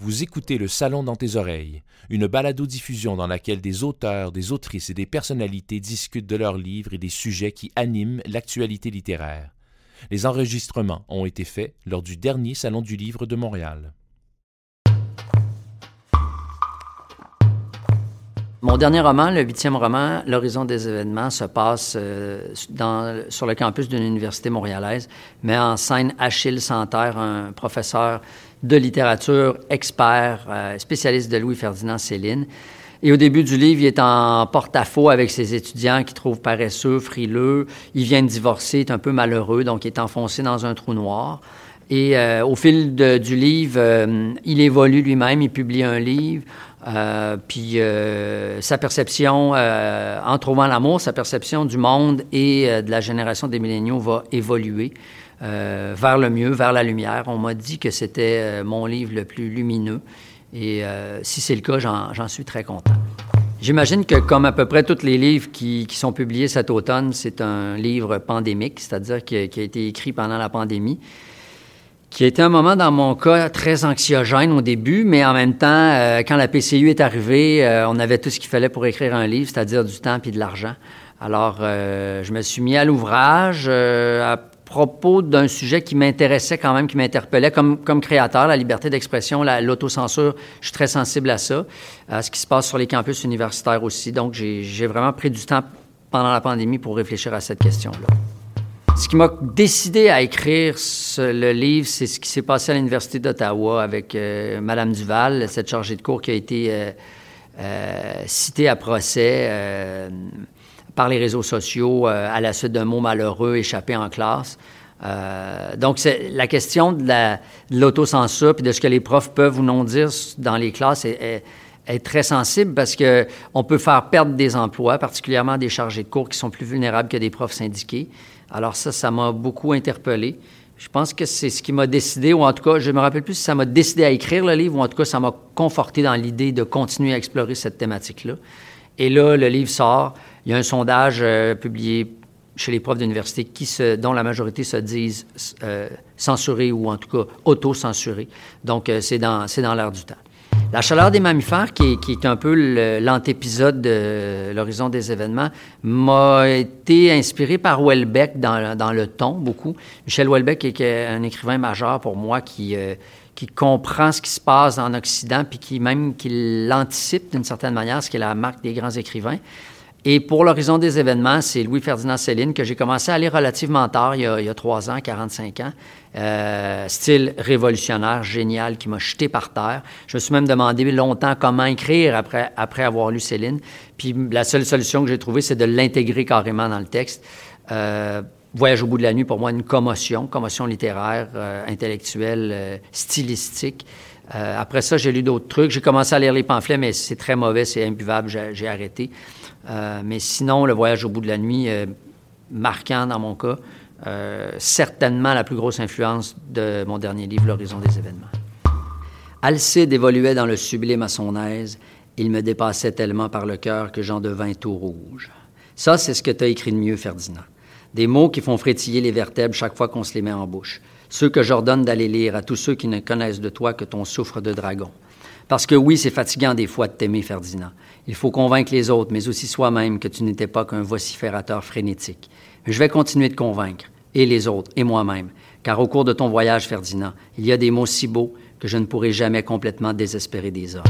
Vous écoutez Le Salon dans tes oreilles, une balado-diffusion dans laquelle des auteurs, des autrices et des personnalités discutent de leurs livres et des sujets qui animent l'actualité littéraire. Les enregistrements ont été faits lors du dernier Salon du Livre de Montréal. Mon dernier roman, le huitième roman, L'horizon des événements, se passe euh, sur le campus d'une université montréalaise, met en scène Achille Santerre, un professeur de littérature, expert, euh, spécialiste de Louis-Ferdinand Céline. Et au début du livre, il est en porte-à-faux avec ses étudiants qui trouvent paresseux, frileux. Il vient de divorcer, est un peu malheureux, donc il est enfoncé dans un trou noir. Et euh, au fil du livre, il évolue lui-même, il publie un livre. Euh, puis euh, sa perception, euh, en trouvant l'amour, sa perception du monde et de la génération des milléniaux va évoluer vers le mieux, vers la lumière. On m'a dit que c'était mon livre le plus lumineux. Et si c'est le cas, j'en suis très content. J'imagine que, comme à peu près tous les livres qui, sont publiés cet automne, c'est un livre pandémique, c'est-à-dire qui, qui, a été écrit pendant la pandémie qui a été un moment dans mon cas très anxiogène au début, mais en même temps, euh, quand la PCU est arrivée, euh, on avait tout ce qu'il fallait pour écrire un livre, c'est-à-dire du temps et de l'argent. Alors, euh, je me suis mis à l'ouvrage à propos d'un sujet qui m'intéressait quand même, qui m'interpellait comme, comme créateur, la liberté d'expression, l'autocensure. Je suis très sensible à ça, à ce qui se passe sur les campus universitaires aussi. Donc, j'ai vraiment pris du temps pendant la pandémie pour réfléchir à cette question-là. Ce qui m'a décidé à écrire le livre, c'est ce qui s'est passé à l'Université d'Ottawa avec euh, Madame Duval, cette chargée de cours qui a été euh, euh, citée à procès par les réseaux sociaux à la suite d'un mot malheureux échappé en classe. donc, c'est la question de l'autocensure et de ce que les profs peuvent ou non dire dans les classes est très sensible parce que on peut faire perdre des emplois, particulièrement des chargés de cours qui sont plus vulnérables que des profs syndiqués. Alors ça, ça m'a beaucoup interpellé. Je pense que c'est ce qui m'a décidé, ou en tout cas, je me rappelle plus si ça m'a décidé à écrire le livre, ou en tout cas, ça m'a conforté dans l'idée de continuer à explorer cette thématique-là. Et là, le livre sort. Il y a un sondage euh, publié chez les profs d'université qui dont la majorité se disent euh, censurés ou en tout cas auto-censurés. Donc, euh, c'est dans, c'est dans l'air du temps. La chaleur des mammifères, qui est, un peu l'antépisode de l'horizon des événements, m'a été inspiré par Welbeck dans, le ton, beaucoup. Michel Welbeck est un écrivain majeur pour moi qui, euh, qui comprend ce qui se passe en Occident, puis qui même qui l'anticipe d'une certaine manière, ce qui est la marque des grands écrivains. Et pour l'horizon des événements, c'est Louis-Ferdinand Céline que j'ai commencé à lire relativement tard, il y a, il y a 3 ans, 45 ans. Euh, style révolutionnaire, génial, qui m'a jeté par terre. Je me suis même demandé longtemps comment écrire après, après avoir lu Céline. Puis la seule solution que j'ai trouvée, c'est de l'intégrer carrément dans le texte. Euh, Voyage au bout de la nuit, pour moi, une commotion, commotion littéraire, euh, intellectuelle, stylistique. après ça, j'ai lu d'autres trucs. J'ai commencé à lire les pamphlets, mais c'est très mauvais, c'est imbuvable, j'ai arrêté. mais sinon, le voyage au bout de la nuit, marquant dans mon cas. Euh, certainement la plus grosse influence de mon dernier livre, L'horizon des événements. Alcide évoluait dans le sublime à son aise. Il me dépassait tellement par le cœur que j'en devins tout rouge. Ça, c'est ce que tu as écrit de mieux, Ferdinand. Des mots qui font frétiller les vertèbres chaque fois qu'on se les met en bouche. Ceux que j'ordonne d'aller lire à tous ceux qui ne connaissent de toi que ton souffre de dragon. Parce que oui, c'est fatigant des fois de t'aimer, Ferdinand. Il faut convaincre les autres, mais aussi soi-même, que tu n'étais pas qu'un vociférateur frénétique. Je vais continuer de convaincre, et les autres, et moi-même, car au cours de ton voyage, Ferdinand, il y a des mots si beaux que je ne pourrai jamais complètement désespérer des hommes.